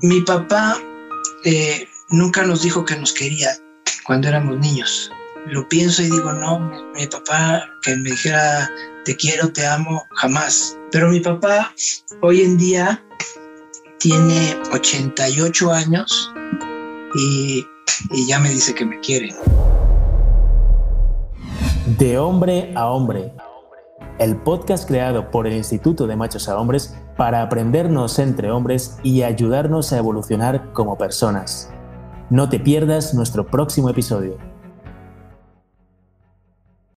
mi papá eh, nunca nos dijo que nos quería cuando éramos niños. Lo pienso y digo, no, mi papá que me dijera te quiero, te amo, jamás. Pero mi papá hoy en día tiene 88 años y, y ya me dice que me quiere. De hombre a hombre. El podcast creado por el Instituto de Machos a Hombres para aprendernos entre hombres y ayudarnos a evolucionar como personas. No te pierdas nuestro próximo episodio.